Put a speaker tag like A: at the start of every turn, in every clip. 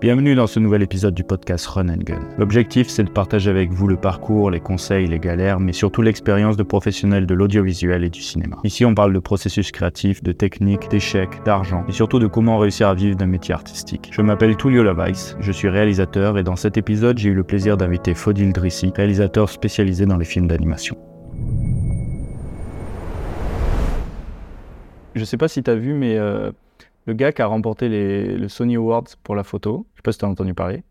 A: Bienvenue dans ce nouvel épisode du podcast Run and Gun. L'objectif, c'est de partager avec vous le parcours, les conseils, les galères, mais surtout l'expérience de professionnels de l'audiovisuel et du cinéma. Ici, on parle de processus créatif, de techniques, d'échecs, d'argent, et surtout de comment réussir à vivre d'un métier artistique. Je m'appelle Tullio Lavaïs, je suis réalisateur, et dans cet épisode, j'ai eu le plaisir d'inviter Fodil Drissi, réalisateur spécialisé dans les films d'animation. Je sais pas si tu as vu, mais euh, le gars qui a remporté les, le Sony Awards pour la photo, je sais pas si tu as entendu parler.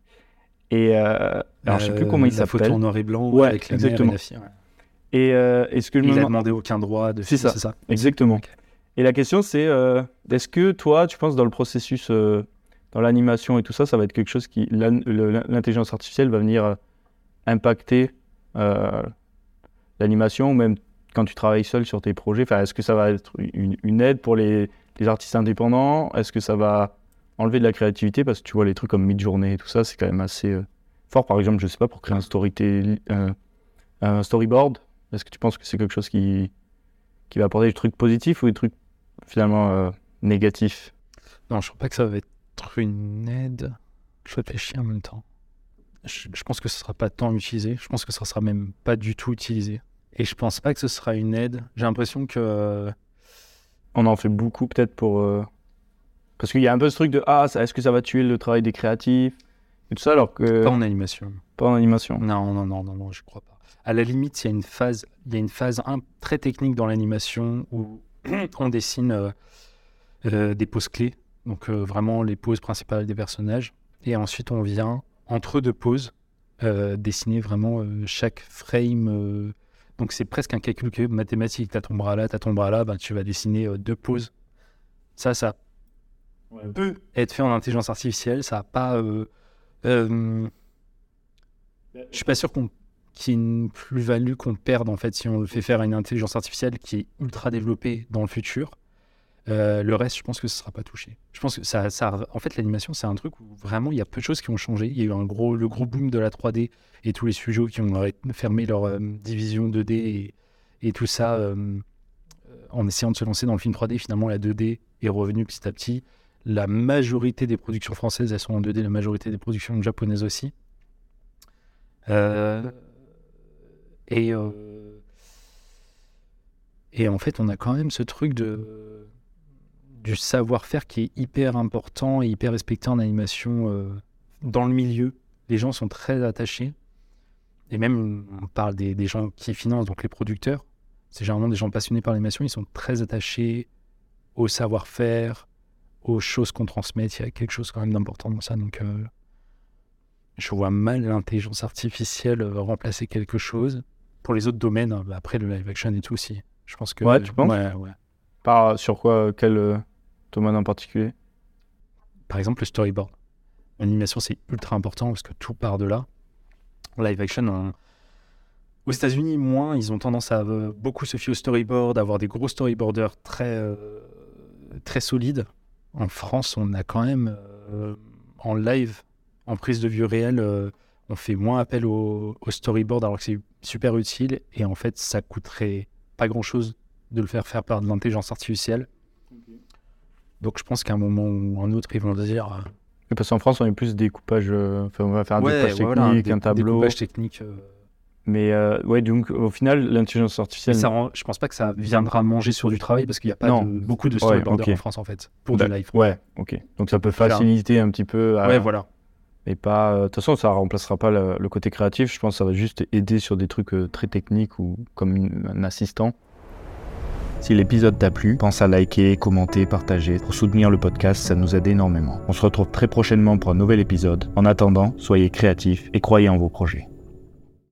A: Et euh, alors, je sais plus comment il
B: La
A: s'appelle.
B: photo en noir et blanc
A: Ouais,
B: avec la
A: exactement.
B: mère et la fille. ouais.
A: Et euh, est-ce que je me
B: Il a demandé aucun droit de
A: C'est ça.
B: Ça.
A: Exactement. Et la question, c'est euh, est-ce que toi, tu penses dans le processus, euh, dans l'animation et tout ça, ça va être quelque chose qui. L'intelligence artificielle va venir euh, impacter euh, l'animation ou même quand tu travailles seul sur tes projets? Enfin, Est-ce que ça va être une, une aide pour les, les artistes indépendants Est-ce que ça va enlever de la créativité Parce que tu vois, les trucs comme Midjourney et tout ça, c'est quand même assez euh, fort. Par exemple, je sais pas, pour créer un, story un storyboard, est-ce que tu penses que c'est quelque chose qui, qui va apporter des trucs positifs ou des trucs finalement euh, négatifs?
B: Non, je crois pas que ça va être une aide. Je réfléchis en même temps. Je, pense que ce sera pas tant utilisé. Je pense que ce sera même pas du tout utilisé. Et je pense pas que ce sera une aide. J'ai l'impression que euh,
A: On en fait beaucoup peut-être pour... euh, Parce qu'il y a un peu ce truc de « Ah, est-ce que ça va tuer le travail des créatifs ?» et tout ça, alors que
B: pas en animation.
A: pas en animation.
B: Non, non, non, non, non, je crois pas. À la limite, il y a une phase, il y a une phase un- très technique dans l'animation où on dessine euh, euh, des poses clés, donc vraiment les poses principales des personnages, et ensuite on vient entre deux poses dessiner vraiment chaque frame. Donc c'est presque un calcul que mathématique. T'as ton bras là, t'as ton bras là, ben, tu vas dessiner euh, deux poses. Ça, ça peut être fait en intelligence artificielle. Ça a pas. euh, euh, je suis pas sûr qu'on qu'il y ait une plus-value qu'on perde en fait si on le fait faire à une intelligence artificielle qui est ultra développée dans le futur. Euh, le reste, je pense que ce sera pas touché. Je pense que ça, en fait, l'animation, c'est un truc où vraiment il y a peu de choses qui ont changé. Il y a eu un gros, le gros boom de la 3D et tous les studios qui ont fermé leur euh, division 2D et, et tout ça euh, en essayant de se lancer dans le film 3D. Finalement, la 2D est revenue petit à petit. La majorité des productions françaises, elles sont en 2D. La majorité des productions japonaises aussi. Et, et en fait, on a quand même ce truc de, du savoir-faire qui est hyper important et hyper respecté en animation euh, dans le milieu. Les gens sont très attachés. Et même, on parle des, des gens qui financent, donc les producteurs. C'est généralement des gens passionnés par l'animation. Ils sont très attachés au savoir-faire, aux choses qu'on transmet. Il y a quelque chose quand même d'important dans ça. Donc, euh, je vois mal l'intelligence artificielle euh, remplacer quelque chose. Pour les autres domaines, hein, bah, après le live action et tout aussi. Je pense que.
A: Ouais, tu penses?
B: Ouais, ouais.
A: Par, sur quoi Quel domaine en particulier
B: Par exemple, le storyboard. L'animation, c'est ultra important parce que tout part de là. Live action, on- aux États-Unis, moins, ils ont tendance à euh, beaucoup se fier au storyboard, avoir des gros storyboarders très, euh, très solides. En France, on a quand même, euh, en live, en prise de vue réelle, on fait moins appel au, au storyboard alors que c'est super utile. Et en fait, ça coûterait pas grand-chose de le faire faire par de l'intelligence artificielle. Donc je pense qu'à un moment ou un autre, ils vont dire... euh,
A: Et Parce qu'en France, on est plus découpage... euh, Enfin, on va faire un
B: Ouais,
A: découpage
B: voilà,
A: technique,
B: dé-
A: un tableau.
B: découpage technique. euh,
A: Mais euh, ouais, donc au final, l'intelligence
B: mais
A: artificielle...
B: ça rend- je pense pas que ça viendra manger sur du travail parce qu'il n'y a pas
A: Non.
B: de- beaucoup de
A: Ouais,
B: storyboarders en France en fait pour du
A: D'ac-
B: live.
A: Ouais, ok. Donc ça peut faciliter un petit peu... à-
B: Ouais, voilà.
A: Et pas. De toute façon, ça remplacera pas le, le côté créatif. Je pense que ça va juste aider sur des trucs très techniques ou comme une- un assistant. Si l'épisode t'a plu, pense à liker, commenter, partager. Pour soutenir le podcast, ça nous aide énormément. On se retrouve très prochainement pour un nouvel épisode. En attendant, soyez créatifs et croyez en vos projets.